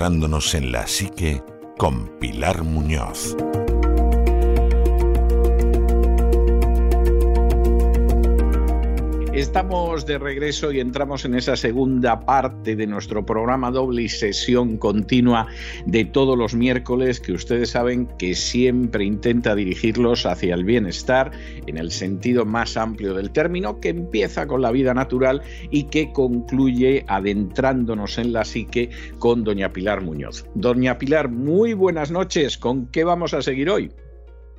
adentrándonos en la psique con Pilar Muñoz. Estamos de regreso y entramos en esa segunda parte de nuestro programa doble y sesión continua de todos los miércoles que ustedes saben que siempre intenta dirigirlos hacia el bienestar en el sentido más amplio del término, que empieza con la vida natural y que concluye adentrándonos en la psique con doña Pilar Muñoz. Doña Pilar, muy buenas noches. ¿Con qué vamos a seguir hoy?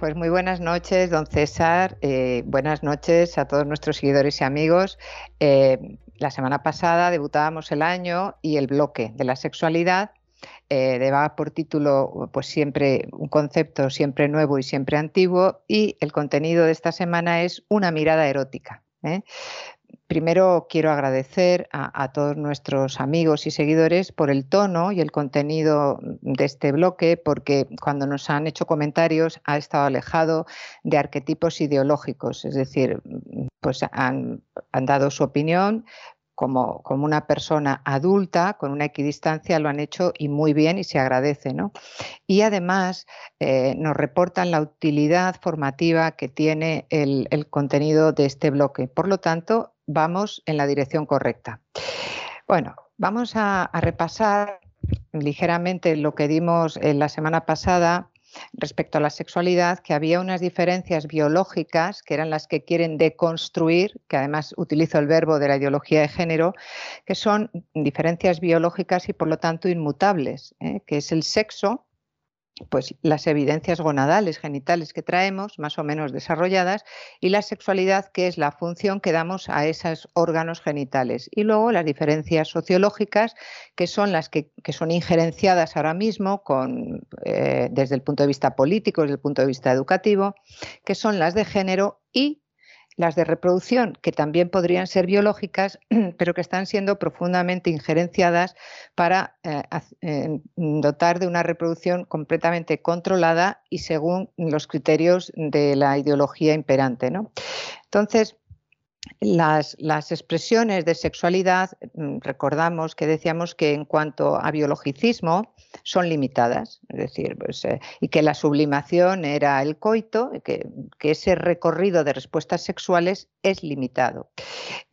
Pues muy buenas noches, don César. Eh, buenas noches a todos nuestros seguidores y amigos. Eh, la semana pasada debutábamos el año y el bloque de la sexualidad eh, daba por título pues siempre un concepto siempre nuevo y siempre antiguo y el contenido de esta semana es una mirada erótica. Primero quiero agradecer a, todos nuestros amigos y seguidores por el tono y el contenido de este bloque, porque cuando nos han hecho comentarios ha estado alejado de arquetipos ideológicos, es decir, pues han, dado su opinión, como, como, una persona adulta, con una equidistancia, lo han hecho y muy bien y se agradece. ¿no? Y además eh, nos reportan la utilidad formativa que tiene el, el, contenido de este bloque. Por lo tanto, vamos en la dirección correcta. Bueno, vamos a, repasar ligeramente lo que dimos en la semana pasada respecto a la sexualidad, que había unas diferencias biológicas que eran las que quieren deconstruir, que además utilizo el verbo de la ideología de género, que son diferencias biológicas y por lo tanto inmutables, ¿eh? que es el sexo, pues las evidencias gonadales, genitales que traemos, más o menos desarrolladas, y la sexualidad, que es la función que damos a esos órganos genitales. Y luego las diferencias sociológicas, que son las que, son injerenciadas ahora mismo con, eh, desde el punto de vista político, desde el punto de vista educativo, que son las de género y las de reproducción, que también podrían ser biológicas, pero que están siendo profundamente injerenciadas para eh, eh, dotar de una reproducción completamente controlada y según los criterios de la ideología imperante. ¿no? Entonces, las, expresiones de sexualidad, mm, recordamos que decíamos que en cuanto a biologicismo son limitadas, es decir, pues, eh, y que la sublimación era el coito, que, ese recorrido de respuestas sexuales es limitado.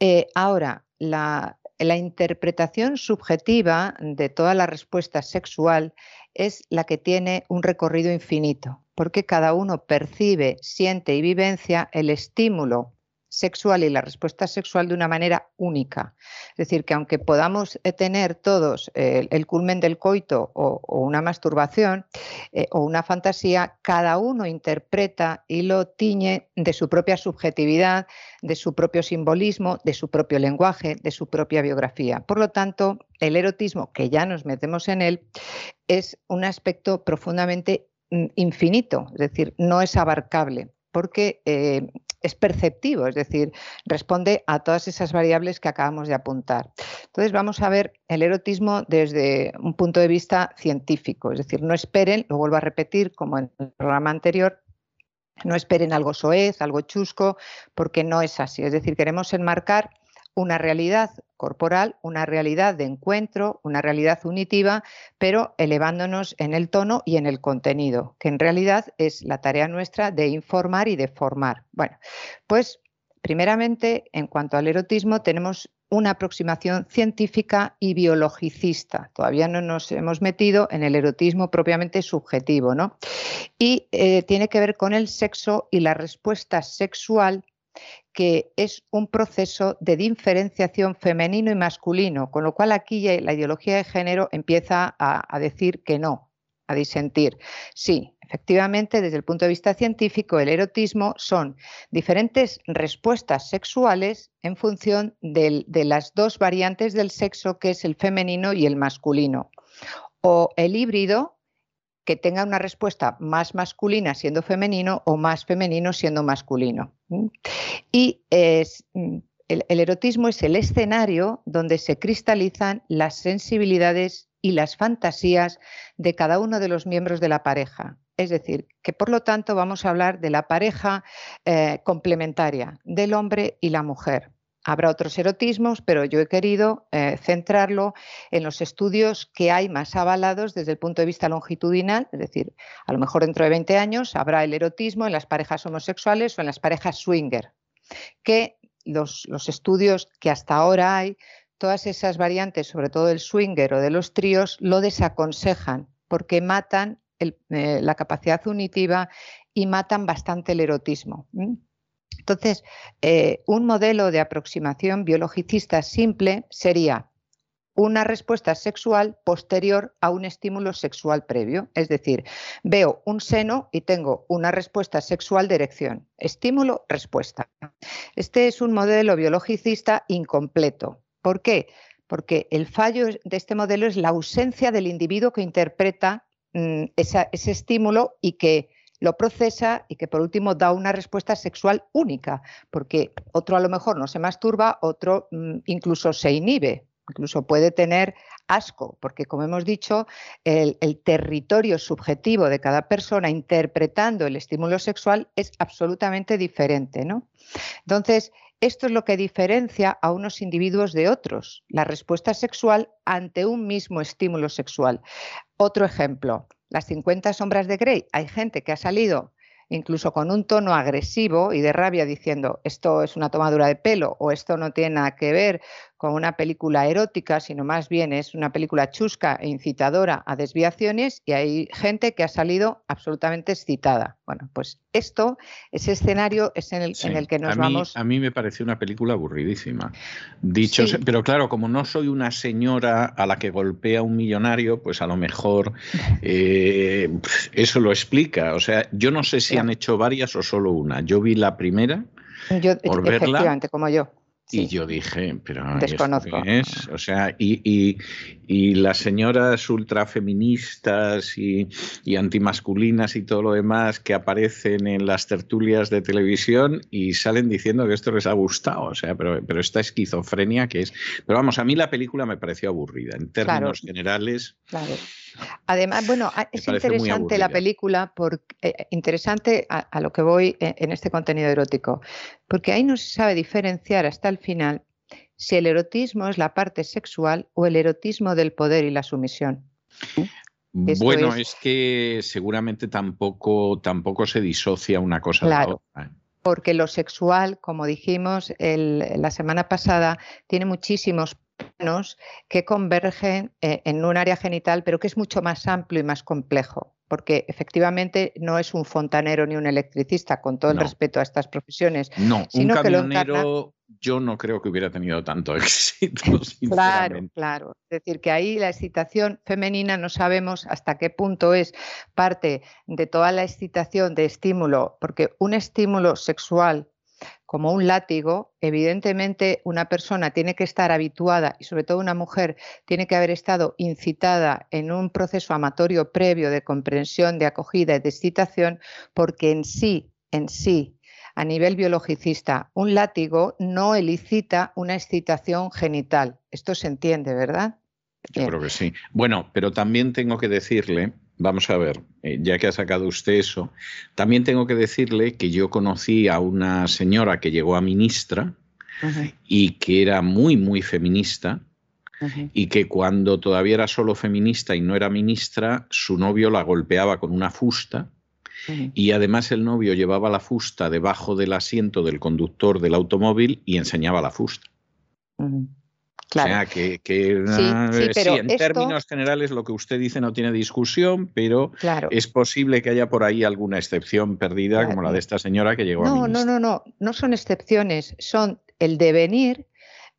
Eh, ahora, la interpretación subjetiva de toda la respuesta sexual es la que tiene un recorrido infinito, porque cada uno percibe, siente y vivencia el estímulo sexual y la respuesta sexual de una manera única. Es decir, que aunque podamos eh, tener todos eh, el culmen del coito o, una masturbación eh, o una fantasía, cada uno interpreta y lo tiñe de su propia subjetividad, de su propio simbolismo, de su propio lenguaje, de su propia biografía. Por lo tanto, el erotismo, que ya nos metemos en él, es un aspecto profundamente mm, infinito, es decir, no es abarcable porque es perceptivo, es decir, responde a todas esas variables que acabamos de apuntar. Entonces vamos a ver el erotismo desde un punto de vista científico, es decir, no esperen, lo vuelvo a repetir como en el programa anterior, no esperen algo soez, algo chusco, porque no es así. Es decir, queremos enmarcar una realidad corporal, una realidad de encuentro, una realidad unitiva, pero elevándonos en el tono y en el contenido, que en realidad es la tarea nuestra de informar y de formar. Bueno, pues primeramente, en cuanto al erotismo, tenemos una aproximación científica y biologicista. Todavía no nos hemos metido en el erotismo propiamente subjetivo, ¿no? Y eh, tiene que ver con el sexo y la respuesta sexual que es un proceso de diferenciación femenino y masculino, con lo cual aquí la ideología de género empieza a, decir que no, a disentir. Sí, Efectivamente, desde el punto de vista científico, el erotismo son diferentes respuestas sexuales en función de las dos variantes del sexo, que es el femenino y el masculino. O el híbrido, que tenga una respuesta más masculina siendo femenino o más femenino siendo masculino. Y mm, el erotismo es el escenario donde se cristalizan las sensibilidades y las fantasías de cada uno de los miembros de la pareja. Es decir, que por lo tanto vamos a hablar de la pareja eh, complementaria del hombre y la mujer. Habrá otros erotismos, pero yo he querido eh, centrarlo en los estudios que hay más avalados desde el punto de vista longitudinal, es decir, a lo mejor dentro de 20 años habrá el erotismo en las parejas homosexuales o en las parejas swinger, que los, los estudios que hasta ahora hay, todas esas variantes, sobre todo el swinger o de los tríos, lo desaconsejan porque matan eh, la capacidad unitiva y matan bastante el erotismo. Entonces, eh, un modelo de aproximación biologicista simple sería una respuesta sexual posterior a un estímulo sexual previo. Es decir, veo un seno y tengo una respuesta sexual de erección. Estímulo, respuesta. Este es un modelo biologicista incompleto. ¿Por qué? Porque el fallo de este modelo es la ausencia del individuo que interpreta Mm, ese estímulo y que lo procesa y que por último da una respuesta sexual única, porque otro a lo mejor no se masturba, otro mm, incluso se inhibe, incluso puede tener asco, porque como hemos dicho, el, el, territorio subjetivo de cada persona interpretando el estímulo sexual es absolutamente diferente. ¿no? Entonces, esto es lo que diferencia a unos individuos de otros, la respuesta sexual ante un mismo estímulo sexual. Otro ejemplo, las 50 sombras de Grey. Hay gente que ha salido incluso con un tono agresivo y de rabia diciendo esto es una tomadura de pelo o esto no tiene nada que ver con una película erótica, sino más bien es una película chusca e incitadora a desviaciones y hay gente que ha salido absolutamente excitada. Bueno, pues esto, ese escenario es en el, en el que nos vamos. A mí me pareció una película aburridísima. Dicho, pero claro, como no soy una señora a la que golpea un millonario, pues a lo mejor eh, eso lo explica. O sea, yo no sé si han hecho varias o solo una. Yo vi la primera. Yo, por efectivamente, como yo. Y yo dije, pero Desconozco. es? O sea, y, y, las señoras ultrafeministas y, y antimasculinas y todo lo demás que aparecen en las tertulias de televisión y salen diciendo que esto les ha gustado. O sea, pero, pero esta esquizofrenia que es. Pero vamos, a mí la película me pareció aburrida. En términos generales. Claro. Además, bueno, es interesante la película, por, eh, interesante a, lo que voy en, este contenido erótico, porque ahí no se sabe diferenciar hasta el final si el erotismo es la parte sexual o el erotismo del poder y la sumisión. bueno, es... que seguramente tampoco, tampoco se disocia una cosa de la otra. Porque lo sexual, como dijimos la semana pasada, tiene muchísimos que convergen eh, en un área genital, pero que es mucho más amplio y más complejo, porque efectivamente no es un fontanero ni un electricista, con todo el respeto a estas profesiones. No, un camionero yo no creo que hubiera tenido tanto éxito. Claro, claro. Es decir, que ahí la excitación femenina no sabemos hasta qué punto es parte de toda la excitación de estímulo, porque un estímulo sexual como un látigo, evidentemente una persona tiene que estar habituada, y sobre todo una mujer, tiene que haber estado incitada en un proceso amatorio previo de comprensión, de acogida y de excitación, porque en sí, en sí, a nivel biologicista, un látigo no elicita una excitación genital. Esto se entiende, ¿verdad? Yo creo que sí. Bueno, pero también tengo que decirle Vamos a ver, eh, ya que ha sacado usted eso, también tengo que decirle que yo conocí a una señora que llegó a ministra y que era muy, muy feminista y que cuando todavía era solo feminista y no era ministra, su novio la golpeaba con una fusta y además el novio llevaba la fusta debajo del asiento del conductor del automóvil y enseñaba la fusta. O sea, que, sí, en términos generales lo que usted dice no tiene discusión, pero es posible que haya por ahí alguna excepción perdida, como la de esta señora que llegó no, a No, no, no, no son excepciones, son el devenir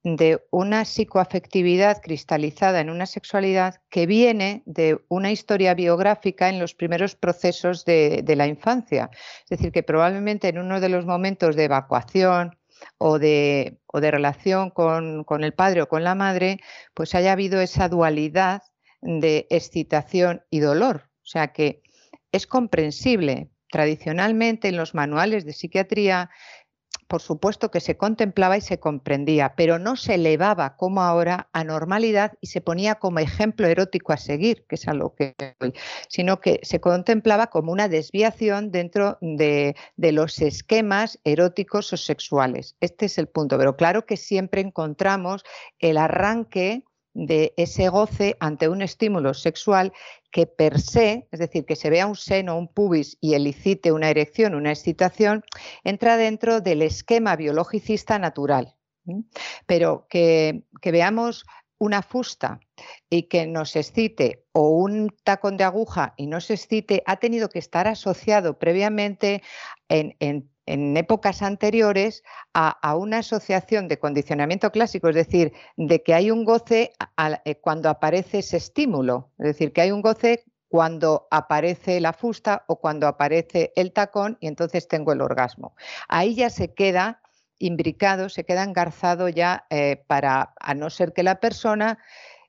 de una psicoafectividad cristalizada en una sexualidad que viene de una historia biográfica en los primeros procesos de, la infancia. Es decir, que probablemente en uno de los momentos de evacuación o de, relación con, con el padre o con la madre, pues haya habido esa dualidad de excitación y dolor. O sea que es comprensible. Tradicionalmente en los manuales de psiquiatría por supuesto que se contemplaba y se comprendía, pero no se elevaba como ahora a normalidad y se ponía como ejemplo erótico a seguir, que es a lo que sino que se contemplaba como una desviación dentro de, de los esquemas eróticos o sexuales. Este es el punto, pero claro que siempre encontramos el arranque de ese goce ante un estímulo sexual que per se, es decir, que se vea un seno, un pubis y elicite una erección, una excitación, entra dentro del esquema biologicista natural. Pero que, que veamos una fusta y que nos excite o un tacón de aguja y nos excite, ha tenido que estar asociado previamente en, en en épocas anteriores a, una asociación de condicionamiento clásico, es decir, de que hay un goce eh, cuando aparece ese estímulo, es decir, que hay un goce cuando aparece la fusta o cuando aparece el tacón y entonces tengo el orgasmo. Ahí ya se queda imbricado, se queda engarzado ya eh, para, a no ser que la persona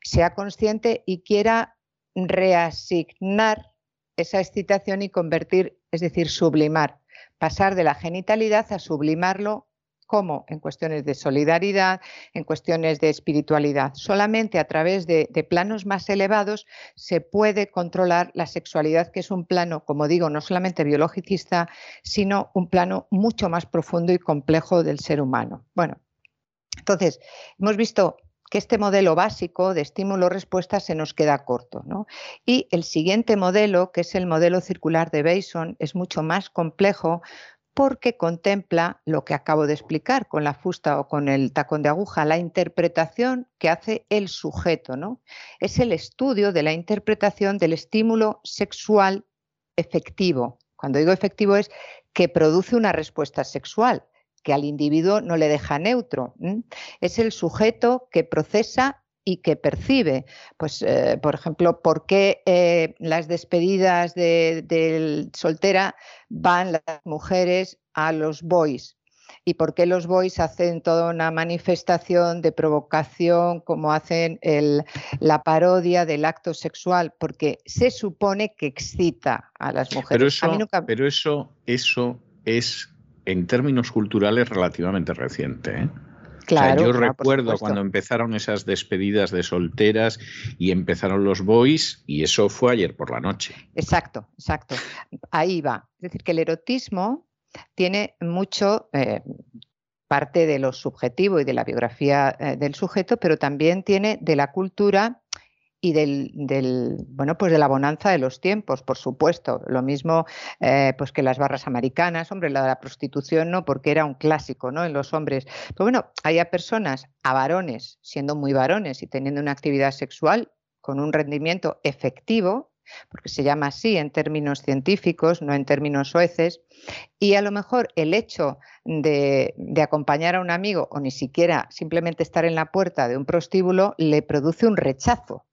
sea consciente y quiera reasignar esa excitación y convertir, es decir, sublimar pasar de la genitalidad a sublimarlo como en cuestiones de solidaridad, en cuestiones de espiritualidad. Solamente a través de, planos más elevados se puede controlar la sexualidad, que es un plano, como digo, no solamente biologicista, sino un plano mucho más profundo y complejo del ser humano. Bueno, entonces, hemos visto que este modelo básico de estímulo-respuesta se nos queda corto. Y el siguiente modelo, que es el modelo circular de Bason, es mucho más complejo porque contempla lo que acabo de explicar con la fusta o con el tacón de aguja, la interpretación que hace el sujeto. ¿no? Es el estudio de la interpretación del estímulo sexual efectivo. Cuando digo efectivo es que produce una respuesta sexual, que al individuo no le deja neutro. Es el sujeto que procesa y que percibe. Pues, eh, por ejemplo, ¿por qué eh, las despedidas de, soltera van las mujeres a los boys? ¿Y por qué los boys hacen toda una manifestación de provocación como hacen la parodia del acto sexual? Porque se supone que excita a las mujeres. Pero eso, eso es en términos culturales relativamente reciente. ¿eh? Claro, yo recuerdo cuando empezaron esas despedidas de solteras y empezaron los boys y eso fue ayer por la noche. Exacto, exacto. Ahí va. Es decir, que el erotismo tiene mucho eh, parte de lo subjetivo y de la biografía eh, del sujeto, pero también tiene de la cultura y del, del, bueno pues de la bonanza de los tiempos, por supuesto. Lo mismo eh, pues que las barras americanas, hombre, la de la prostitución no, porque era un clásico, ¿no? En los hombres. Pero bueno, hay personas, a varones, siendo muy varones y teniendo una actividad sexual con un rendimiento efectivo, porque se llama así en términos científicos, no en términos sueces, y a lo mejor el hecho de, acompañar a un amigo o ni siquiera simplemente estar en la puerta de un prostíbulo le produce un rechazo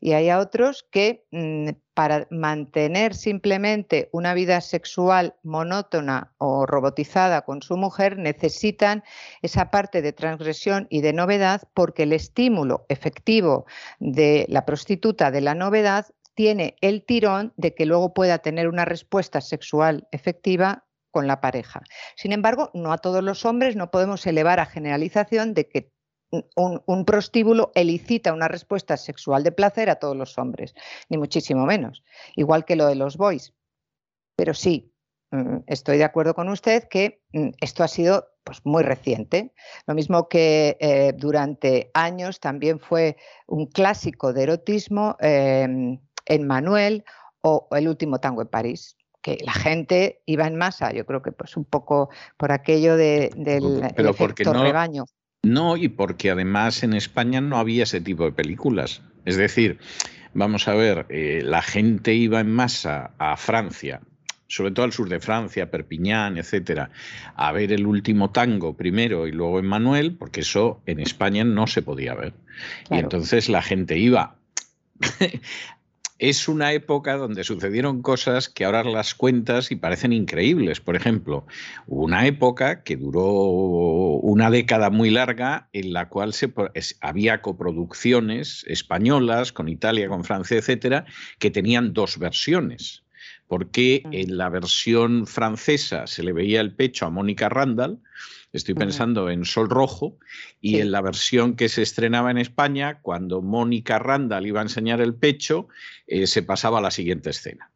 y hay otros que mm, para mantener simplemente una vida sexual monótona o robotizada con su mujer necesitan esa parte de transgresión y de novedad porque el estímulo efectivo de la prostituta de la novedad tiene el tirón de que luego pueda tener una respuesta sexual efectiva con la pareja. Sin embargo, no a todos los hombres no podemos elevar a generalización de que un, prostíbulo elicita una respuesta sexual de placer a todos los hombres, ni muchísimo menos, igual que lo de los boys. Pero sí, mm, estoy de acuerdo con usted que mm, esto ha sido pues, muy reciente. Lo mismo que eh, durante años también fue un clásico de erotismo em, en Manuel o El último tango en París que la gente iba en masa, yo creo que pues un poco por aquello de, del efecto rebaño. No, y porque además en España no había ese tipo de películas. Es decir, vamos a ver, eh, la gente iba en masa a Francia sobre todo al sur de Francia, Perpiñán, etcétera, a ver el último tango primero y luego en Manuel, porque eso en España no se podía ver. Y entonces la gente iba. Es una época donde sucedieron cosas que ahora las cuentas y parecen increíbles. Por ejemplo, una época que duró una década muy larga en la cual se, había coproducciones españolas con Italia, con Francia, etcétera, que tenían dos versiones porque mm. en la versión francesa se le veía el pecho a Mónica Randall, estoy pensando en Sol Rojo, y en la versión que se estrenaba en España, cuando Mónica Randall iba a enseñar el pecho, eh, se pasaba a la siguiente escena.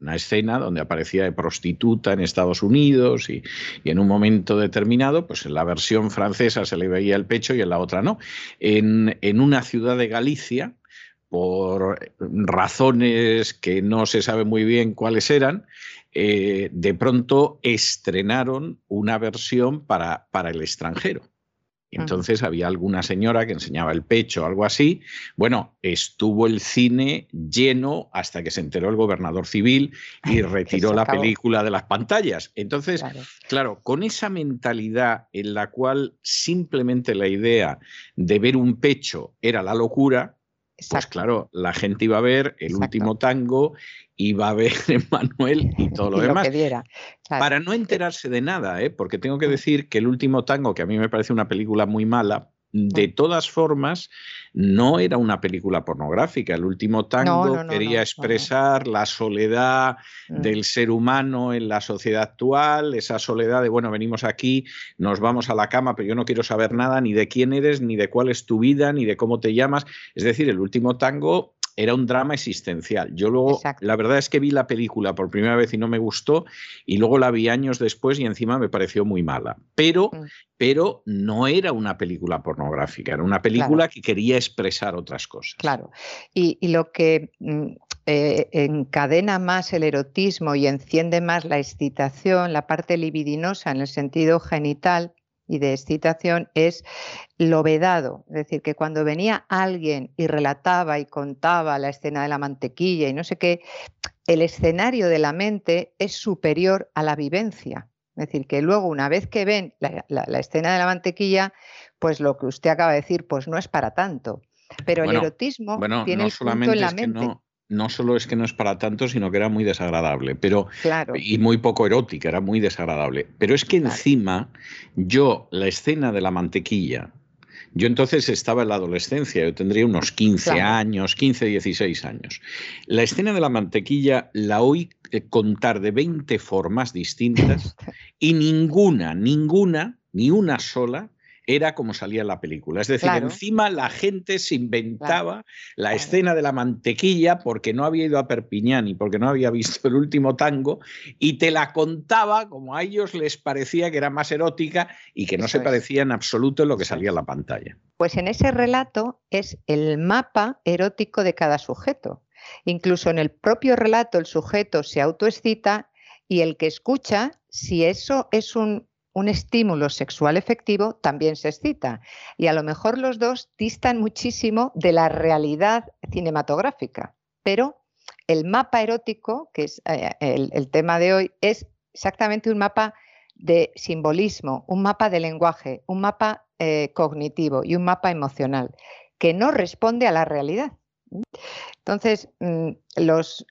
Una escena donde aparecía de prostituta en Estados Unidos y, en un momento determinado, pues en la versión francesa se le veía el pecho y en la otra no. En, en una ciudad de Galicia, por razones que no se sabe muy bien cuáles eran, eh, de pronto estrenaron una versión para, para el extranjero. Entonces había alguna señora que enseñaba el pecho o algo así. Bueno, estuvo el cine lleno hasta que se enteró el gobernador civil y retiró la película de las pantallas. Entonces, claro. con esa mentalidad en la cual simplemente la idea de ver un pecho era la locura, pues claro, la gente iba a ver el último tango, iba a ver Manuel y todo lo demás. Para no enterarse de nada, ¿eh? porque tengo que mm. decir que el último tango, que a mí me parece una película muy mala, de todas formas, no era una película pornográfica. El último tango quería expresar la soledad mm. del ser humano en la sociedad actual, esa soledad de, bueno, venimos aquí, nos vamos a la cama, pero yo no quiero saber nada ni de quién eres, ni de cuál es tu vida, ni de cómo te llamas. Es decir, el último tango era un drama existencial. Yo luego, la verdad es que vi la película por primera vez y no me gustó, y luego la vi años después y encima me pareció muy mala. Pero, mm. pero no era una película pornográfica, era una película que quería expresar otras cosas. Claro. Y, lo que mm, eh, encadena más el erotismo y enciende más la excitación, la parte libidinosa en el sentido genital, y de excitación es lo vedado. Es decir, que cuando venía alguien y relataba y contaba la escena de la mantequilla y no sé qué, el escenario de la mente es superior a la vivencia. Es decir, que luego una vez que ven la, escena de la mantequilla, pues lo que usted acaba de decir, pues no es para tanto. Pero el erotismo tiene el punto en la mente no solo es que no es para tanto, sino que era muy desagradable, pero y muy poco erótica, era muy desagradable. Pero es que encima yo la escena de la mantequilla, yo entonces estaba en la adolescencia, yo tendría unos 15 años, 15, 16 años. La escena de la mantequilla la oí eh, contar de 20 formas distintas y ninguna, ninguna, ni una sola era como salía en la película. Es decir, encima la gente se inventaba la escena de la mantequilla porque no había ido a Perpiñán y porque no había visto el último tango y te la contaba como a ellos les parecía que era más erótica y que no se parecía en absoluto en lo que salía en la pantalla. Pues en ese relato es el mapa erótico de cada sujeto. Incluso en el propio relato el sujeto se autoexcita y el que escucha, si eso es un un estímulo sexual efectivo también se excita. Y a lo mejor los dos distan muchísimo de la realidad cinematográfica. Pero el mapa erótico, que es eh, el, tema de hoy, es exactamente un mapa de simbolismo, un mapa de lenguaje, un mapa eh, cognitivo y un mapa emocional, que no responde a la realidad. Entonces, mm, los,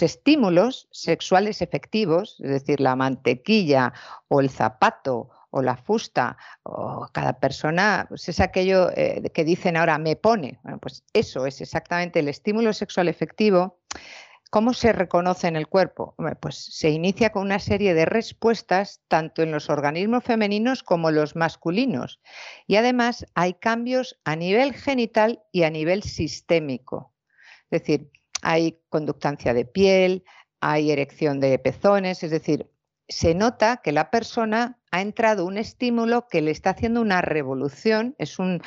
estímulos sexuales efectivos, es decir, la mantequilla o el zapato o la fusta, o cada persona, pues es aquello eh, que dicen ahora me pone. Bueno, pues eso es exactamente el estímulo sexual efectivo. ¿Cómo se reconoce en el cuerpo? Pues se inicia con una serie de respuestas tanto en los organismos femeninos como los masculinos. Y además hay cambios a nivel genital y a nivel sistémico. Es decir, hay conductancia de piel, hay erección de pezones, es decir, se nota que la persona ha entrado un estímulo que le está haciendo una revolución, es un,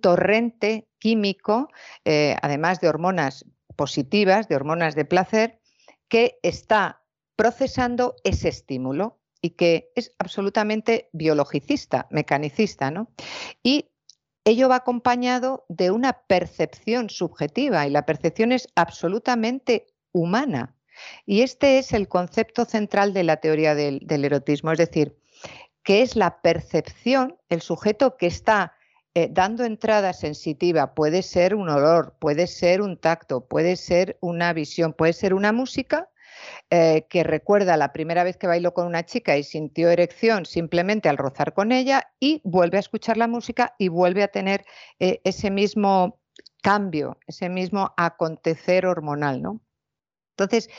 torrente químico, eh, además de hormonas positivas, de hormonas de placer, que está procesando ese estímulo y que es absolutamente biologicista, mecanicista, ¿no? Y ello va acompañado de una percepción subjetiva y la percepción es absolutamente humana. Y este es el concepto central de la teoría del, erotismo, es decir, que es la percepción, el sujeto que está eh, dando entrada sensitiva, puede ser un olor, puede ser un tacto, puede ser una visión, puede ser una música, eh, que recuerda la primera vez que bailó con una chica y sintió erección simplemente al rozar con ella y vuelve a escuchar la música y vuelve a tener eh, ese mismo cambio, ese mismo acontecer hormonal, ¿no? Entonces,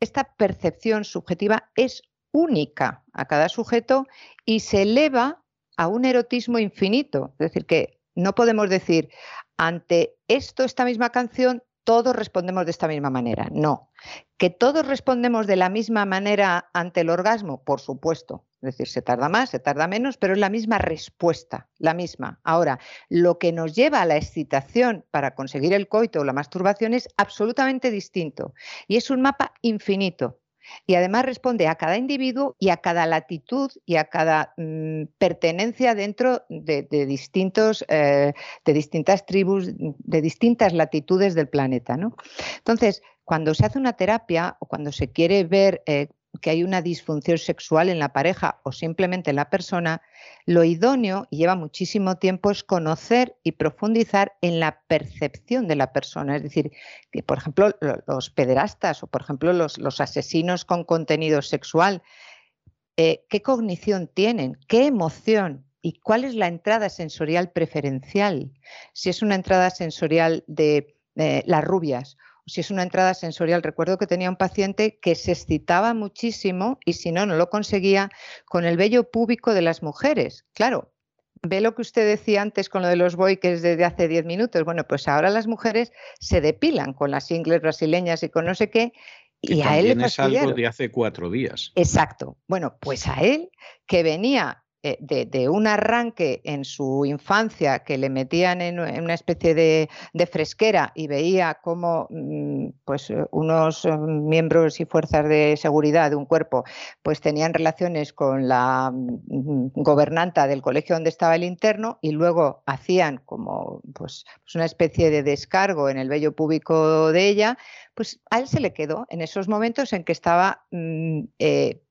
esta percepción subjetiva es única a cada sujeto y se eleva a un erotismo infinito. Es decir, que no podemos decir, ante esto, esta misma canción, todos respondemos de esta misma manera. No. ¿Que todos respondemos de la misma manera ante el orgasmo? Por supuesto. Es decir, se tarda más, se tarda menos, pero es la misma respuesta, la misma. Ahora, lo que nos lleva a la excitación para conseguir el coito o la masturbación es absolutamente distinto y es un mapa infinito y además responde a cada individuo y a cada latitud y a cada mm, pertenencia dentro de, distintos, eh, de distintas tribus, de distintas latitudes del planeta. ¿no? Entonces, cuando se hace una terapia o cuando se quiere ver eh, que hay una disfunción sexual en la pareja o simplemente en la persona, lo idóneo, y lleva muchísimo tiempo, es conocer y profundizar en la percepción de la persona. Es decir, que por ejemplo los pederastas o por ejemplo los, asesinos con contenido sexual, eh, ¿qué cognición tienen? ¿Qué emoción? ¿Y cuál es la entrada sensorial preferencial? Si es una entrada sensorial de eh, las rubias si es una entrada sensorial. Recuerdo que tenía un paciente que se excitaba muchísimo y si no, no lo conseguía con el vello púbico de las mujeres. Claro, ve lo que usted decía antes con lo de los boiques desde hace 10 minutos. Bueno, pues ahora las mujeres se depilan con las ingles brasileñas y con no sé qué. y a él le es algo de hace cuatro días. Exacto. Bueno, pues a él que venía eh, de, un arranque en su infancia que le metían en, una especie de, fresquera y veía cómo mm, pues, eh, unos eh, miembros y fuerzas de seguridad de un cuerpo pues, tenían relaciones con la mm, gobernanta del colegio donde estaba el interno y luego hacían como pues, pues, una especie de descargo en el vello público de ella, pues a él se le quedó en esos momentos en que estaba mm,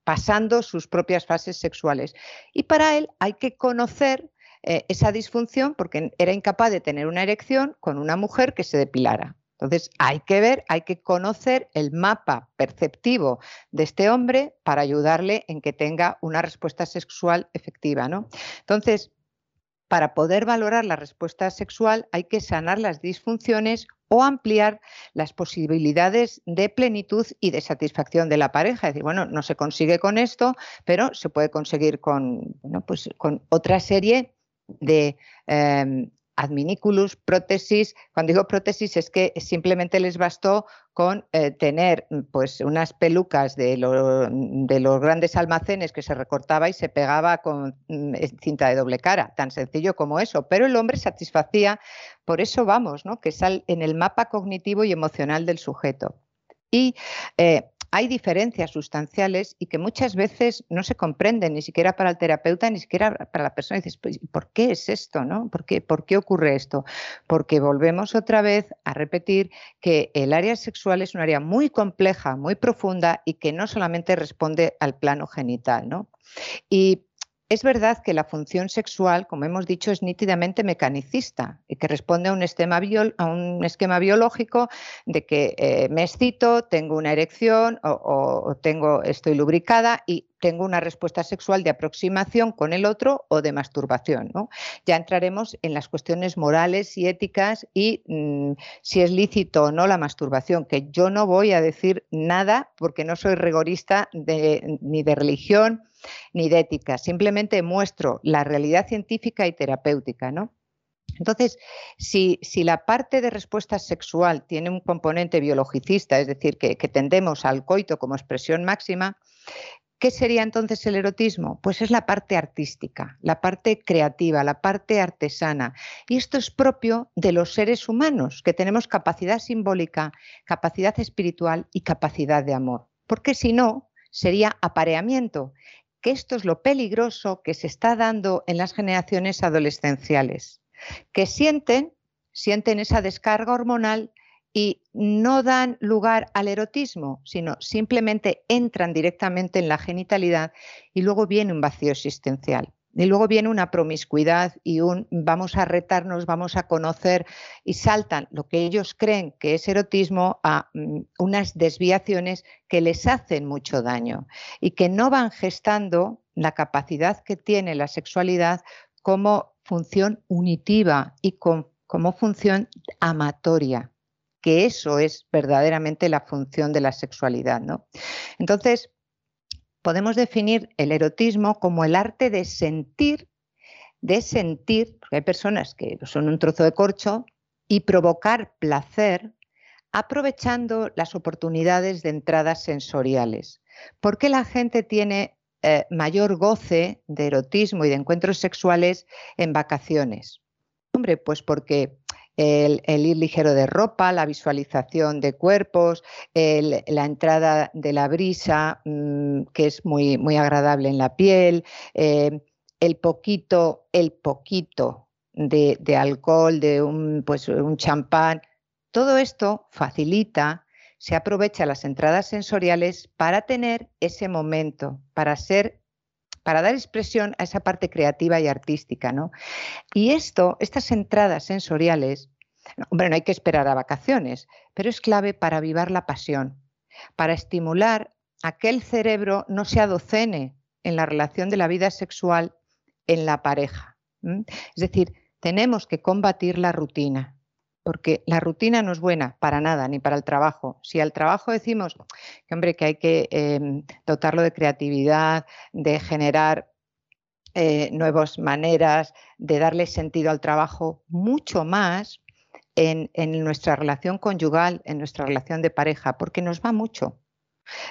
pasando sus propias fases sexuales. Y para él hay que conocer eh, esa disfunción porque era incapaz de tener una erección con una mujer que se depilara. Entonces hay que ver, hay que conocer el mapa perceptivo de este hombre para ayudarle en que tenga una respuesta sexual efectiva. ¿no? Entonces, para poder valorar la respuesta sexual hay que sanar las disfunciones o ampliar las posibilidades de plenitud y de satisfacción de la pareja. Es decir, bueno, no se consigue con esto, pero se puede conseguir con, pues otra serie de em, adminículos, prótesis. Cuando digo prótesis es que simplemente les bastó con eh, tener mm, pues unas pelucas de, de, los grandes almacenes que se recortaba y se pegaba con mm, cinta de doble cara, tan sencillo como eso. Pero el hombre satisfacía, por eso vamos, ¿no? que sale en el mapa cognitivo y emocional del sujeto. Y eh, hay diferencias sustanciales y que muchas veces no se comprenden ni siquiera para el terapeuta ni siquiera para la persona. Y dices, pues, ¿por qué es esto? No? ¿Por, qué, ¿Por qué ocurre esto? Porque volvemos otra vez a repetir que el área sexual es un área muy compleja, muy profunda y que no solamente responde al plano genital. ¿no? Y es verdad que la función sexual, como hemos dicho, es nítidamente mecanicista y que responde a un esquema, a un esquema biológico de que eh, me excito, tengo una erección o, tengo, estoy lubricada y tengo una respuesta sexual de aproximación con el otro o de masturbación. Ya entraremos en las cuestiones morales y éticas y mm, si es lícito o no la masturbación, que yo no voy a decir nada porque no soy rigorista ni de religión ni de ética, simplemente muestro la realidad científica y terapéutica, ¿no? Entonces, si, la parte de respuesta sexual tiene un componente biologicista, es decir, que, tendemos al coito como expresión máxima, ¿Qué sería entonces el erotismo? Pues es la parte artística, la parte creativa, la parte artesana. Y esto es propio de los seres humanos, que tenemos capacidad simbólica, capacidad espiritual y capacidad de amor. Porque si no, sería apareamiento que esto es lo peligroso que se está dando en las generaciones adolescenciales, que sienten, sienten esa descarga hormonal y no dan lugar al erotismo, sino simplemente entran directamente en la genitalidad y luego viene un vacío existencial. Y luego viene una promiscuidad y un vamos a retarnos, vamos a conocer y saltan lo que ellos creen que es erotismo a mm, unas desviaciones que les hacen mucho daño y que no van gestando la capacidad que tiene la sexualidad como función unitiva y como función amatoria, que eso es verdaderamente la función de la sexualidad. ¿no? Entonces, podemos definir el erotismo como el arte de sentir, de sentir, porque hay personas que son un trozo de corcho, y provocar placer aprovechando las oportunidades de entradas sensoriales. ¿Por qué la gente tiene eh, mayor goce de erotismo y de encuentros sexuales en vacaciones? Hombre, pues porque el, ir ligero de ropa, la visualización de cuerpos, la entrada de la brisa, mm, que es muy, muy agradable en la piel, eh, el poquito, el poquito de, alcohol, de un, pues, un champán, todo esto facilita, se aprovecha las entradas sensoriales para tener ese momento, para ser para dar expresión a esa parte creativa y artística, ¿no? Y esto, estas entradas sensoriales, no hay que esperar a vacaciones, pero es clave para avivar la pasión, para estimular a que el cerebro no se adocene en la relación de la vida sexual en la pareja. Es decir, tenemos que combatir la rutina, porque la rutina no es buena para nada, ni para el trabajo. Si al trabajo decimos que, hombre, que hay que em, dotarlo de creatividad, de generar eh, nuevas maneras, de darle sentido al trabajo, mucho más en, nuestra relación conyugal, en nuestra relación de pareja, porque nos va mucho.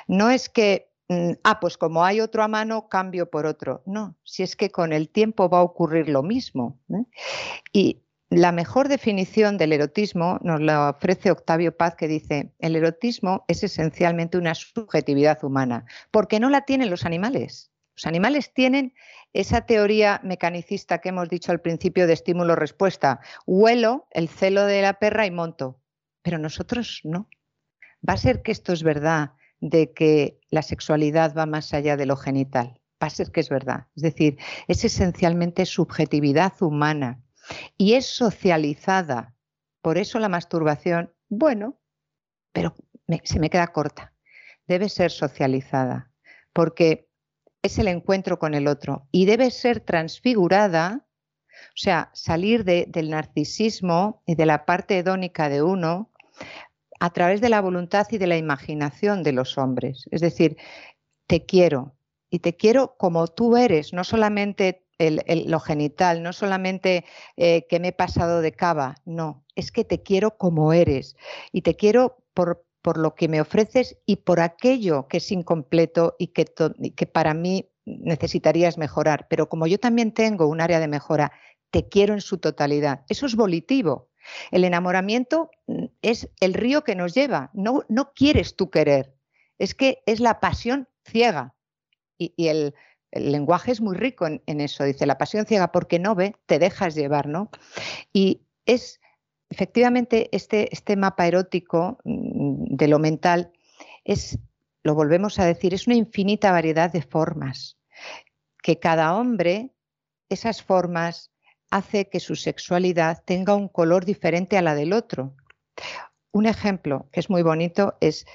No es que mm, ah, pues como hay otro a mano, cambio por otro. No, si es que con el tiempo va a ocurrir lo mismo. ¿eh? Y la mejor definición del erotismo nos la ofrece Octavio Paz, que dice, el erotismo es esencialmente una subjetividad humana, porque no la tienen los animales. Los animales tienen esa teoría mecanicista que hemos dicho al principio de estímulo-respuesta. Huelo el celo de la perra y monto, pero nosotros no. Va a ser que esto es verdad, de que la sexualidad va más allá de lo genital. Va a ser que es verdad. Es decir, es esencialmente subjetividad humana y es socializada. Por eso la masturbación, bueno, pero se me queda corta. Debe ser socializada, porque es el encuentro con el otro y debe ser transfigurada, o sea, salir del narcisismo y de la parte hedónica de uno a través de la voluntad y de la imaginación de los hombres. Es decir, te quiero y te quiero como tú eres, no solamente lo genital, no solamente eh, que me he pasado de cava, no, es que te quiero como eres y te quiero por, por lo que me ofreces y por aquello que es incompleto y que, que para mí necesitarías mejorar. Pero como yo también tengo un área de mejora, te quiero en su totalidad. Eso es volitivo. El enamoramiento mm, es el río que nos lleva. No, no quieres tú querer. Es que es la pasión ciega. y el, el lenguaje es muy rico en, eso. Dice, la pasión ciega porque no ve, te dejas llevar, ¿no? Y es efectivamente este, este mapa erótico mm, de lo mental es, lo volvemos a decir, es una infinita variedad de formas, que cada hombre, esas formas, hace que su sexualidad tenga un color diferente a la del otro. Un ejemplo que es muy bonito es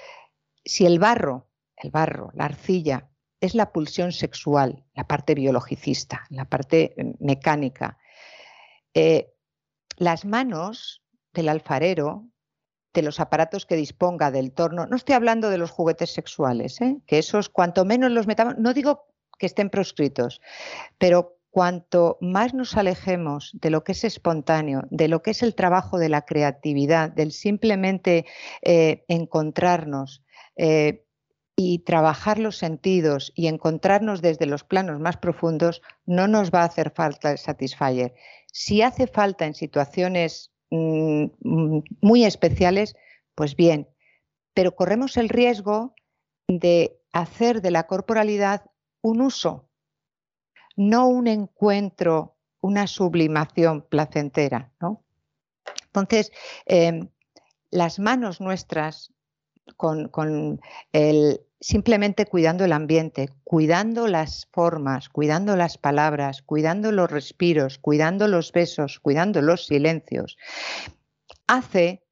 si el barro, el barro, la arcilla, es la pulsión sexual, la parte biologicista, la parte eh, mecánica. Eh, las manos del alfarero, de los aparatos que disponga del torno, no estoy hablando de los juguetes sexuales, ¿eh? que esos cuanto menos los metamos, no digo que estén proscritos, pero cuanto más nos alejemos de lo que es espontáneo, de lo que es el trabajo de la creatividad, del simplemente encontrarnos, y trabajar los sentidos y encontrarnos desde los planos más profundos, no nos va a hacer falta el Satisfyer. Si hace falta en situaciones mm, muy especiales, pues bien, pero corremos el riesgo de hacer de la corporalidad un uso, no un encuentro, una sublimación placentera. Entonces, em, las manos nuestras con, el, simplemente cuidando el ambiente, cuidando las formas, cuidando las palabras, cuidando los respiros, cuidando los besos, cuidando los silencios, hace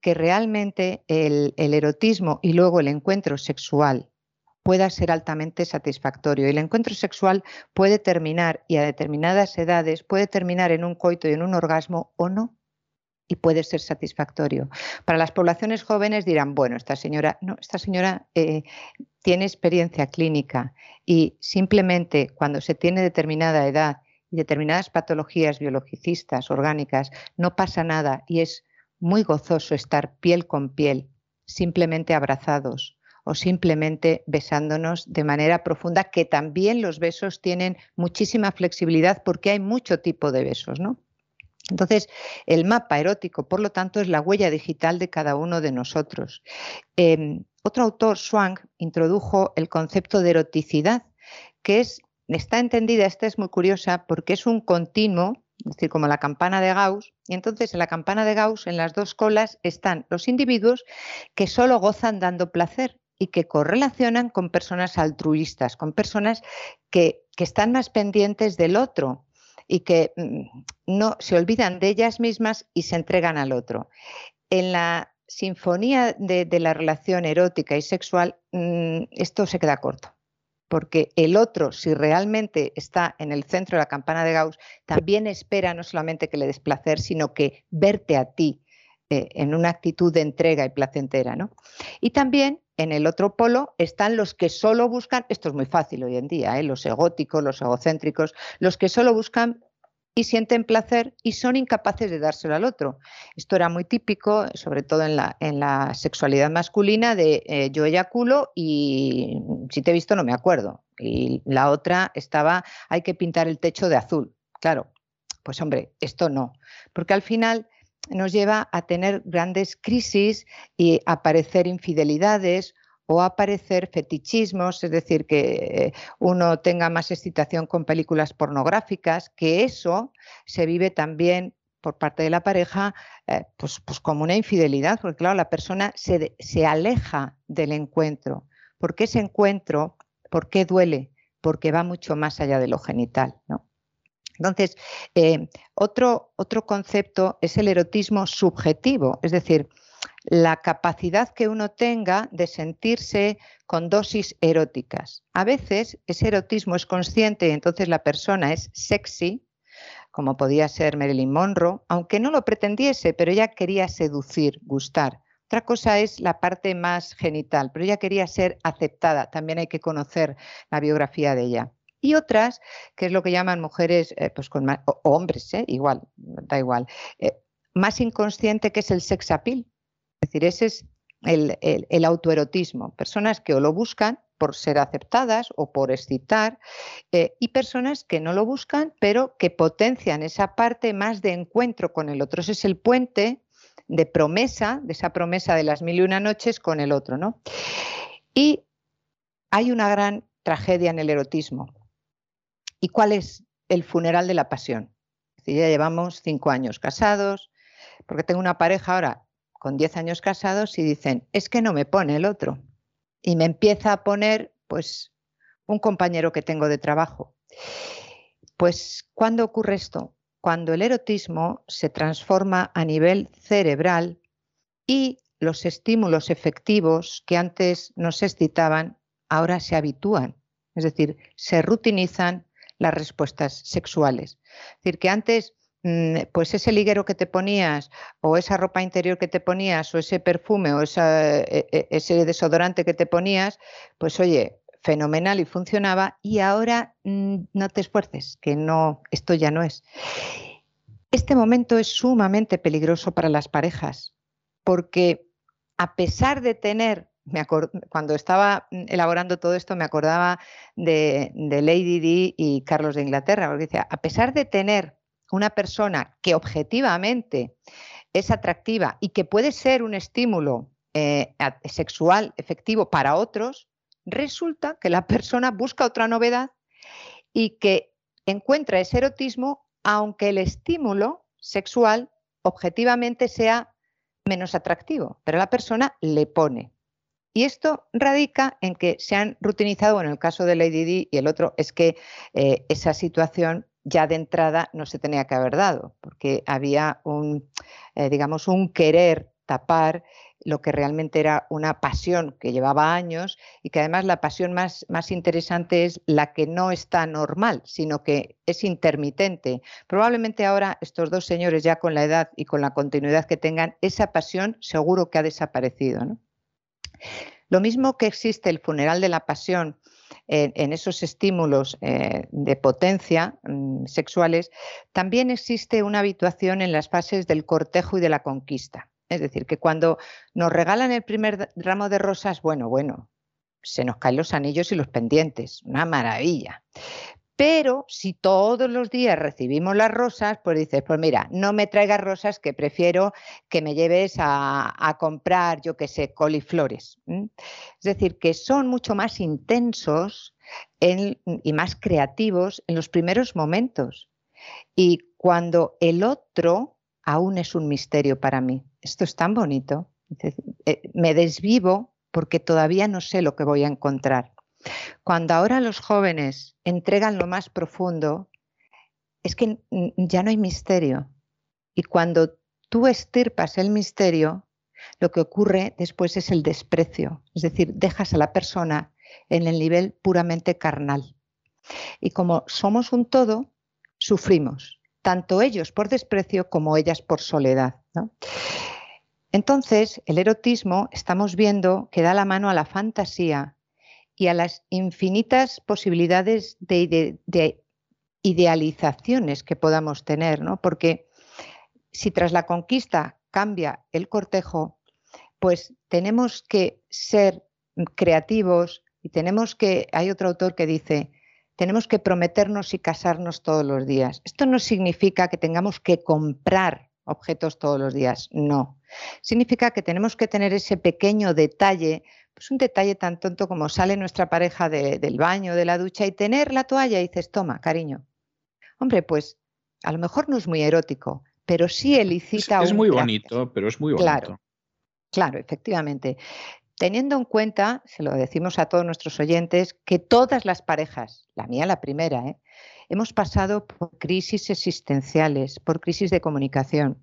que realmente el, erotismo y luego el encuentro sexual pueda ser altamente satisfactorio. Y el encuentro sexual puede terminar, y a determinadas edades, puede terminar en un coito y en un orgasmo o no y puede ser satisfactorio. Para las poblaciones jóvenes dirán, bueno, esta señora, no, esta señora eh, tiene experiencia clínica y simplemente cuando se tiene determinada edad y determinadas patologías biologicistas, orgánicas, no pasa nada y es muy gozoso estar piel con piel, simplemente abrazados o simplemente besándonos de manera profunda, que también los besos tienen muchísima flexibilidad porque hay mucho tipo de besos, ¿no? Entonces, el mapa erótico, por lo tanto, es la huella digital de cada uno de nosotros. Em, otro autor, Swank, introdujo el concepto de eroticidad, que es, está entendida, esta es muy curiosa, porque es un continuo, es decir, como la campana de Gauss, y entonces en la campana de Gauss, en las dos colas, están los individuos que solo gozan dando placer y que correlacionan con personas altruistas, con personas que, que están más pendientes del otro, y que mm, no se olvidan de ellas mismas y se entregan al otro. En la sinfonía de, la relación erótica y sexual, mm, esto se queda corto porque el otro, si realmente está en el centro de la campana de Gauss, también espera no solamente que le des placer, sino que verte a ti eh, en una actitud de entrega y placentera. ¿no? Y también en el otro polo están los que solo buscan, esto es muy fácil hoy en día, ¿eh? los egóticos, los egocéntricos, los que solo buscan y sienten placer y son incapaces de dárselo al otro. Esto era muy típico, sobre todo en la, en la sexualidad masculina, de eh, yo eyaculo y si te he visto no me acuerdo. Y la otra estaba, hay que pintar el techo de azul. Claro, pues hombre, esto no, porque al final nos lleva a tener grandes crisis y aparecer infidelidades o aparecer fetichismos, es decir, que uno tenga más excitación con películas pornográficas, que eso se vive también por parte de la pareja eh, pues, pues, como una infidelidad, porque claro, la persona se, se aleja del encuentro. ¿Por qué ese encuentro? ¿Por qué duele? Porque va mucho más allá de lo genital. ¿no? Entonces, eh, otro, otro concepto es el erotismo subjetivo, es decir, la capacidad que uno tenga de sentirse con dosis eróticas. A veces ese erotismo es consciente y entonces la persona es sexy, como podía ser Marilyn Monroe, aunque no lo pretendiese, pero ella quería seducir, gustar. Otra cosa es la parte más genital, pero ella quería ser aceptada. También hay que conocer la biografía de ella y otras, que es lo que llaman mujeres, eh, pues con o, hombres, eh, igual, da igual, eh, más inconsciente que es el sex appeal. Es decir, ese es el, autoerotismo. Personas que o lo buscan por ser aceptadas o por excitar, y personas que no lo buscan, pero que potencian esa parte más de encuentro con el otro. Ese es el puente de promesa, de esa promesa de las mil y una noches con el otro, ¿no? Y hay una gran tragedia en el erotismo, ¿Y cuál es el funeral de la pasión? ya llevamos cinco años casados, porque tengo una pareja ahora con diez años casados y dicen, es que no me pone el otro. Y me empieza a poner, pues, un compañero que tengo de trabajo. Pues, ¿cuándo ocurre esto? Cuando el erotismo se transforma a nivel cerebral y los estímulos efectivos que antes nos excitaban ahora se habitúan, es decir, se rutinizan las respuestas sexuales. Es decir, que antes, mm, pues ese liguero que te ponías, o esa ropa interior que te ponías, o ese perfume, o e, e, ese desodorante que te ponías, pues oye, fenomenal y funcionaba, y ahora mm, no te esfuerces, que no, esto ya no es. Este momento es sumamente peligroso para las parejas, porque a pesar de tener cuando estaba elaborando todo esto me acordaba de, Lady Di y Carlos de Inglaterra, porque decía, a pesar de tener una persona que objetivamente es atractiva y que puede ser un estímulo eh, sexual efectivo para otros, resulta que la persona busca otra novedad y que encuentra ese erotismo aunque el estímulo sexual objetivamente sea menos atractivo, pero la persona le pone. Y esto radica en que se han rutinizado, en el caso de Lady Di y el otro es que eh, esa situación ya de entrada no se tenía que haber dado, porque había un, eh, digamos, un querer tapar lo que realmente era una pasión que llevaba años y que además la pasión más, más interesante es la que no está normal, sino que es intermitente. Probablemente ahora estos dos señores ya con la edad y con la continuidad que tengan, esa pasión seguro que ha desaparecido. Lo mismo que existe el funeral de la pasión en, esos estímulos eh, de potencia mm, sexuales, también existe una habituación en las fases del cortejo y de la conquista. Es decir, que cuando nos regalan el primer ramo de rosas, bueno, bueno, se nos caen los anillos y los pendientes, una maravilla. Pero si todos los días recibimos las rosas, pues dices, pues mira, no me traigas rosas que prefiero que me lleves a, comprar, yo qué sé, coliflores. Es decir, que son mucho más intensos y más creativos en los primeros momentos. Y cuando el otro aún es un misterio para mí. Esto es tan bonito. Eh, me desvivo porque todavía no sé lo que voy a encontrar. Cuando ahora los jóvenes entregan lo más profundo, es que ya no hay misterio. Y cuando tú estirpas el misterio, lo que ocurre después es el desprecio. Es decir, dejas a la persona en el nivel puramente carnal. Y como somos un todo, sufrimos tanto ellos por desprecio como ellas por soledad. Entonces, el erotismo estamos viendo que da la mano a la fantasía y a las infinitas posibilidades de, idealizaciones que podamos tener, ¿no? Porque si tras la conquista cambia el cortejo, pues tenemos que ser creativos y tenemos que, hay otro autor que dice, tenemos que prometernos y casarnos todos los días. Esto no significa que tengamos que comprar objetos todos los días, no. Significa que tenemos que tener ese pequeño detalle, pues un detalle tan tonto como sale nuestra pareja del baño, de la ducha y tener la toalla y dices, toma, cariño. Hombre, pues a lo mejor no es muy erótico, pero sí elicita... Es, es muy bonito, pero es muy bonito. Claro, claro, efectivamente teniendo en cuenta, se lo decimos a todos nuestros oyentes, que todas las parejas, la mía la primera, ¿eh? hemos pasado por crisis existenciales, por crisis de comunicación.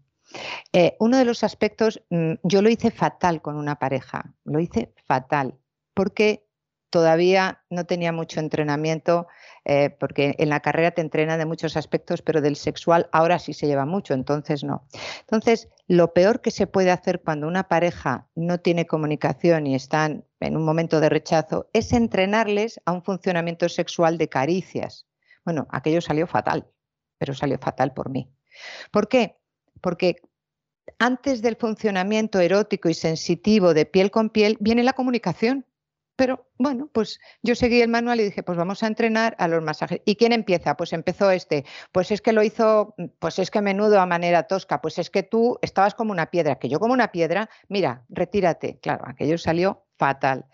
Eh, uno de los aspectos, mm, yo lo hice fatal con una pareja, lo hice fatal, porque todavía no tenía mucho entrenamiento, eh, porque en la carrera te entrenan de muchos aspectos, pero del sexual ahora sí se lleva mucho, entonces no. Entonces, lo peor que se puede hacer cuando una pareja no tiene comunicación y están en un momento de rechazo es entrenarles a un funcionamiento sexual de caricias. Bueno, aquello salió fatal, pero salió fatal por mí. ¿Por qué? Porque antes del funcionamiento erótico y sensitivo de piel con piel viene la comunicación. Pero bueno, pues yo seguí el manual y dije, pues vamos a entrenar a los masajes. ¿Y quién empieza? Pues empezó este. Pues es que lo hizo, pues es que menudo a manera tosca. Pues es que tú estabas como una piedra, que yo como una piedra, mira, retírate. Claro, aquello salió fatal.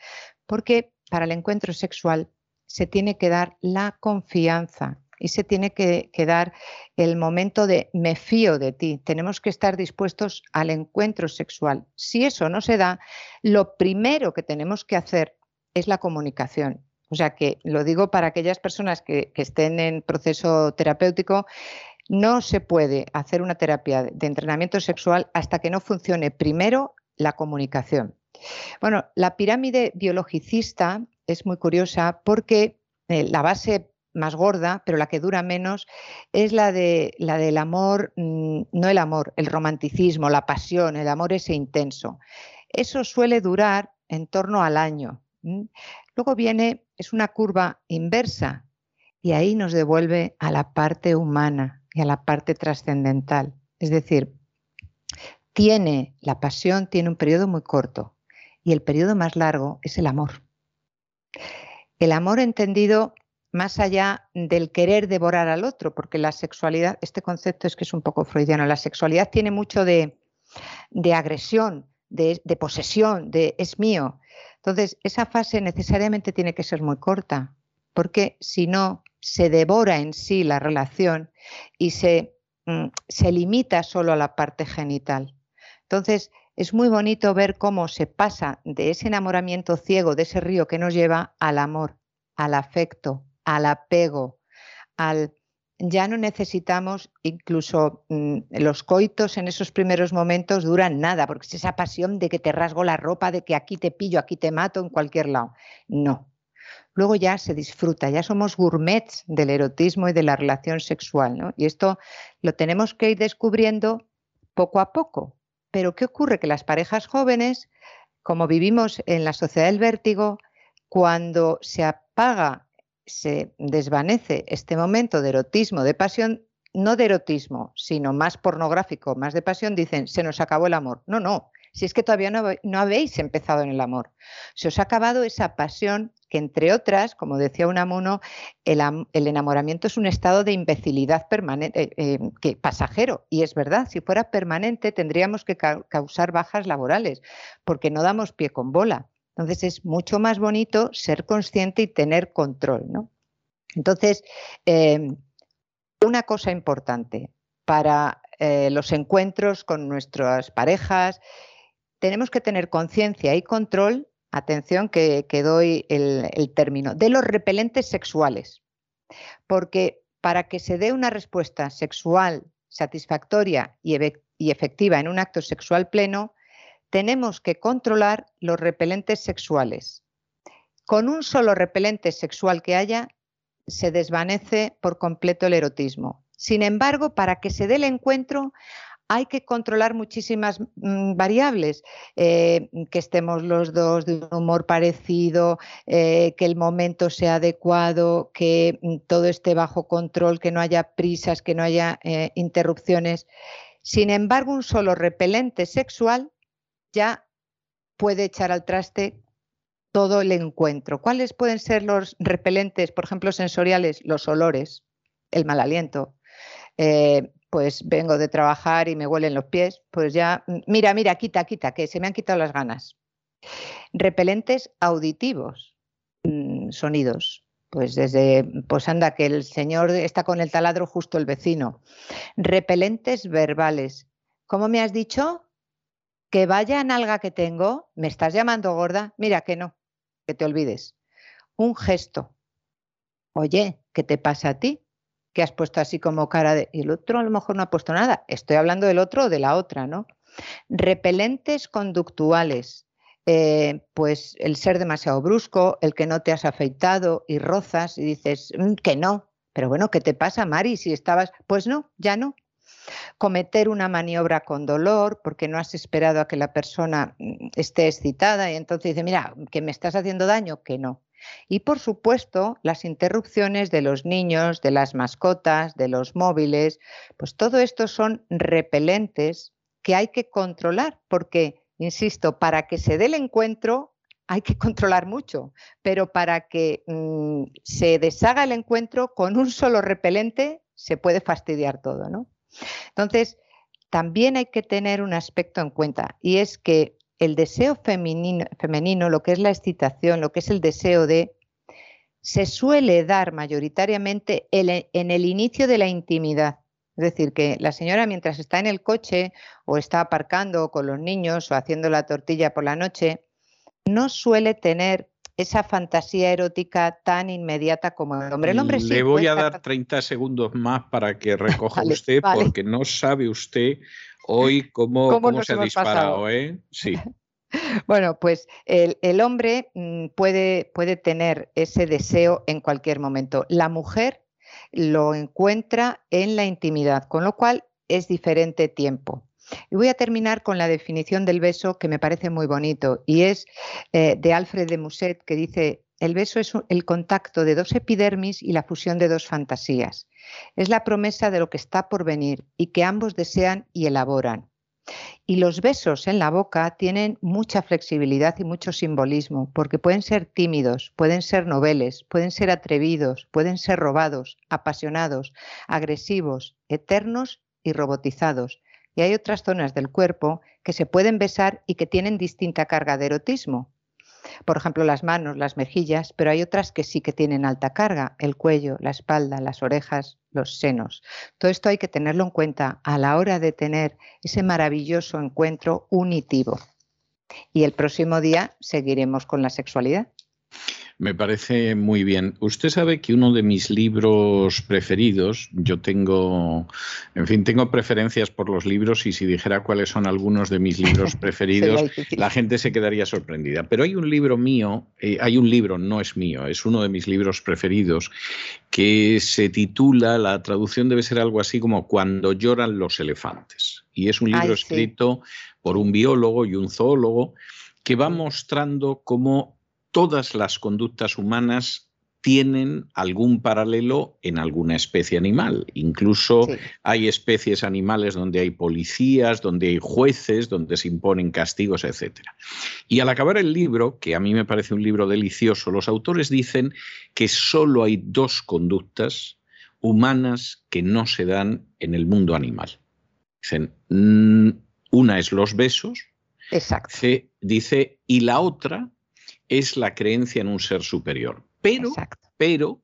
Porque para el encuentro sexual se tiene que dar la confianza y se tiene que, que, dar el momento de me fío de ti. Tenemos que estar dispuestos al encuentro sexual. Si eso no se da, lo primero que tenemos que hacer es la comunicación. O sea que lo digo para aquellas personas que, estén en proceso terapéutico, no se puede hacer una terapia de entrenamiento sexual hasta que no funcione primero la comunicación. Bueno, la pirámide biologicista es muy curiosa porque eh, la base más gorda, pero la que dura menos, es la, de, la del amor, mm, no el amor, el romanticismo, la pasión, el amor ese intenso. Eso suele durar en torno al año. Luego viene, es una curva inversa y ahí nos devuelve a la parte humana y a la parte trascendental. Es decir, tiene la pasión, tiene un periodo muy corto y el periodo más largo es el amor. El amor entendido más allá del querer devorar al otro, porque la sexualidad, este concepto es que es un poco freudiano, la sexualidad tiene mucho de, agresión, de, de, posesión, de es mío. Entonces, esa fase necesariamente tiene que ser muy corta, porque si no, se devora en sí la relación y se, mm, se limita solo a la parte genital. Entonces, es muy bonito ver cómo se pasa de ese enamoramiento ciego, de ese río que nos lleva al amor, al afecto, al apego, al ya no necesitamos, incluso mm, los coitos en esos primeros momentos duran nada, porque es esa pasión de que te rasgo la ropa, de que aquí te pillo, aquí te mato, en cualquier lado. No. Luego ya se disfruta, ya somos gourmets del erotismo y de la relación sexual, ¿no? Y esto lo tenemos que ir descubriendo poco a poco. Pero ¿qué ocurre? Que las parejas jóvenes, como vivimos en la sociedad del vértigo, cuando se apaga se desvanece este momento de erotismo, de pasión, no de erotismo, sino más pornográfico, más de pasión, dicen, se nos acabó el amor. No, no, si es que todavía no, habéis empezado en el amor. Se os ha acabado esa pasión que, entre otras, como decía Unamuno, el, el enamoramiento es un estado de imbecilidad permanente, eh, eh, que, pasajero. Y es verdad, si fuera permanente tendríamos que causar bajas laborales, porque no damos pie con bola. Entonces es mucho más bonito ser consciente y tener control, ¿no? Entonces, em, una cosa importante para eh, los encuentros con nuestras parejas, tenemos que tener conciencia y control, atención que, doy el, término, de los repelentes sexuales. Porque para que se dé una respuesta sexual satisfactoria y efectiva en un acto sexual pleno, tenemos que controlar los repelentes sexuales. Con un solo repelente sexual que haya, se desvanece por completo el erotismo. Sin embargo, para que se dé el encuentro, hay que controlar muchísimas mm, variables, eh, que estemos los dos de un humor parecido, eh, que el momento sea adecuado, que mm, todo esté bajo control, que no haya prisas, que no haya eh, interrupciones. Sin embargo, un solo repelente sexual ya puede echar al traste todo el encuentro. ¿Cuáles pueden ser los repelentes, por ejemplo, sensoriales? Los olores, el mal aliento. Eh, pues vengo de trabajar y me huelen los pies, pues ya, mira, mira, quita, quita, que se me han quitado las ganas. Repelentes auditivos, mm, sonidos. Pues desde, pues anda, que el señor está con el taladro justo el vecino. Repelentes verbales. ¿Cómo me has dicho? Que vaya en alga que tengo, me estás llamando gorda, mira que no, que te olvides. Un gesto. Oye, ¿qué te pasa a ti? Que has puesto así como cara de... Y el otro a lo mejor no ha puesto nada. Estoy hablando del otro o de la otra, ¿no? Repelentes conductuales. Eh, pues el ser demasiado brusco, el que no te has afeitado y rozas y dices mm, que no. Pero bueno, ¿qué te pasa, Mari? Si estabas, pues no, ya no cometer una maniobra con dolor porque no has esperado a que la persona mm, esté excitada y entonces dice, mira, que me estás haciendo daño, que no. Y por supuesto, las interrupciones de los niños, de las mascotas, de los móviles, pues todo esto son repelentes que hay que controlar porque, insisto, para que se dé el encuentro hay que controlar mucho, pero para que mm, se deshaga el encuentro con un solo repelente se puede fastidiar todo, ¿no? Entonces, también hay que tener un aspecto en cuenta y es que el deseo femenino, lo que es la excitación, lo que es el deseo de, se suele dar mayoritariamente en el inicio de la intimidad. Es decir, que la señora mientras está en el coche o está aparcando con los niños o haciendo la tortilla por la noche, no suele tener esa fantasía erótica tan inmediata como el hombre. El hombre Le voy a dar 30 segundos más para que recoja usted, porque no sabe usted hoy cómo, se ha disparado. ¿eh? Sí. Bueno, pues el, hombre mm, puede, puede tener ese deseo en cualquier momento. La mujer lo encuentra en la intimidad, con lo cual es diferente tiempo. Y voy a terminar con la definición del beso que me parece muy bonito y es eh, de Alfred de Musset que dice, el beso es el contacto de dos epidermis y la fusión de dos fantasías. Es la promesa de lo que está por venir y que ambos desean y elaboran. Y los besos en la boca tienen mucha flexibilidad y mucho simbolismo, porque pueden ser tímidos, pueden ser noveles, pueden ser atrevidos, pueden ser robados, apasionados, agresivos, eternos y robotizados y hay otras zonas del cuerpo que se pueden besar y que tienen distinta carga de erotismo. por ejemplo, las manos, las mejillas, pero hay otras que sí que tienen alta carga, el cuello, la espalda, las orejas, los senos. Todo esto hay que tenerlo en cuenta a la hora de tener ese maravilloso encuentro unitivo. Y el próximo día seguiremos con la sexualidad. Me parece muy bien. Usted sabe que uno de mis libros preferidos, yo tengo, en fin, tengo preferencias por los libros y si dijera cuáles son algunos de mis libros preferidos, la gente se quedaría sorprendida. Pero hay un libro mío, eh, hay un libro, no es mío, es uno de mis libros preferidos, que se titula, la traducción debe ser algo así como Cuando lloran los elefantes. Y es un libro escrito por un biólogo y un zoólogo que va mostrando cómo todas las conductas humanas tienen algún paralelo en alguna especie animal. Incluso hay especies animales donde hay policías, donde hay jueces, donde se imponen castigos, etc. Y al acabar el libro, que a mí me parece un libro delicioso, los autores dicen que solo hay dos conductas humanas que no se dan en el mundo animal. Dicen, mm, una es los besos, Exacto. dice, y la otra es la creencia en un ser superior. Pero, pero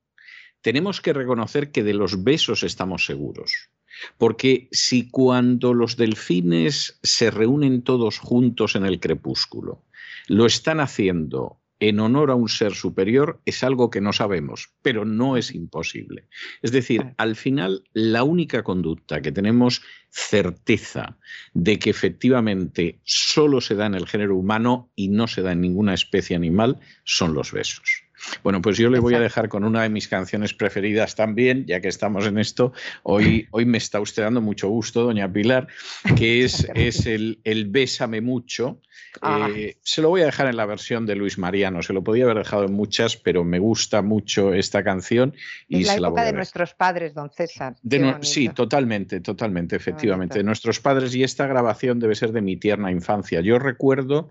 tenemos que reconocer que de los besos estamos seguros. Porque si cuando los delfines se reúnen todos juntos en el crepúsculo, lo están haciendo en honor a un ser superior es algo que no sabemos, pero no es imposible. Es decir, al final, la única conducta que tenemos certeza de que efectivamente solo se da en el género humano y no se da en ninguna especie animal son los besos. Bueno, pues yo le voy a dejar con una de mis canciones preferidas también, ya que estamos en esto. Hoy, hoy me está usted dando mucho gusto, doña Pilar, que es, es el, el Bésame mucho. Ah. Eh, se lo voy a dejar en la versión de Luis Mariano, se lo podía haber dejado en muchas, pero me gusta mucho esta canción. Y es la se época de nuestros padres, don César. sí, totalmente, totalmente, efectivamente. De nuestros padres y esta grabación debe ser de mi tierna infancia. Yo recuerdo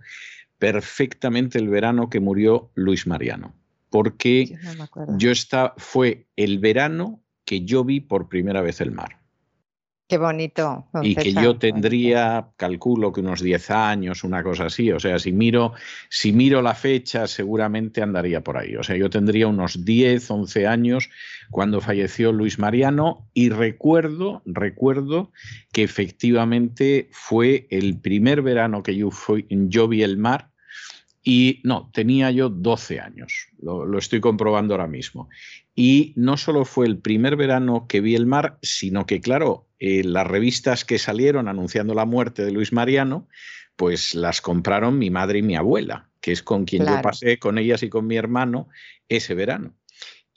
perfectamente el verano que murió Luis Mariano porque yo, está, fue el verano que yo vi por primera vez el mar. Qué bonito. Y que yo tendría, calculo que unos 10 años, una cosa así. O sea, si miro, si miro la fecha, seguramente andaría por ahí. O sea, yo tendría unos 10, 11 años cuando falleció Luis Mariano y recuerdo, recuerdo que efectivamente fue el primer verano que yo, fui, yo vi el mar y no, tenía yo 12 años, lo, estoy comprobando ahora mismo. Y no solo fue el primer verano que vi el mar, sino que, claro, eh, las revistas que salieron anunciando la muerte de Luis Mariano, pues las compraron mi madre y mi abuela, que es con quien yo pasé, con ellas y con mi hermano, ese verano.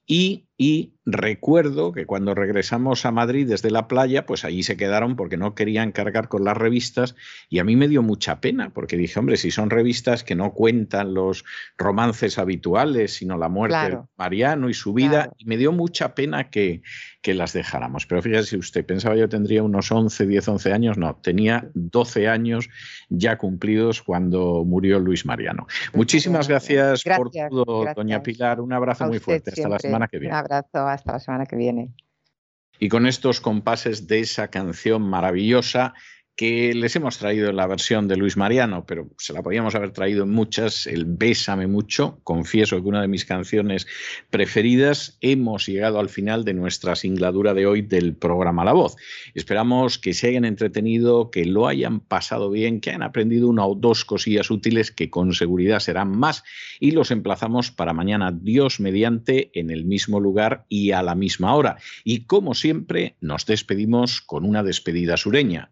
Y, y, recuerdo que cuando regresamos a Madrid desde la playa, pues allí se quedaron porque no querían cargar con las revistas y a mí me dio mucha pena porque dije, hombre, si son revistas que no cuentan los romances habituales, sino la muerte de Mariano y su vida, y me dio mucha pena que, que las dejáramos. Pero fíjese usted, pensaba yo tendría unos 11, 10, 11 años, no, tenía 12 años ya cumplidos cuando murió Luis Mariano. Muchísimas gracias, por todo, doña Pilar, un abrazo muy fuerte, hasta la semana que viene. Hasta la semana que viene. Y con estos compases de esa canción maravillosa que les hemos traído la versión de Luis Mariano, pero se la podíamos haber traído en muchas, el Bésame mucho, confieso que una de mis canciones preferidas, hemos llegado al final de nuestra singladura de hoy del programa La Voz. Esperamos que se hayan entretenido, que lo hayan pasado bien, que hayan aprendido una o dos cosillas útiles que con seguridad serán más y los emplazamos para mañana, Dios mediante, en el mismo lugar y a la misma hora. Y como siempre, nos despedimos con una despedida sureña.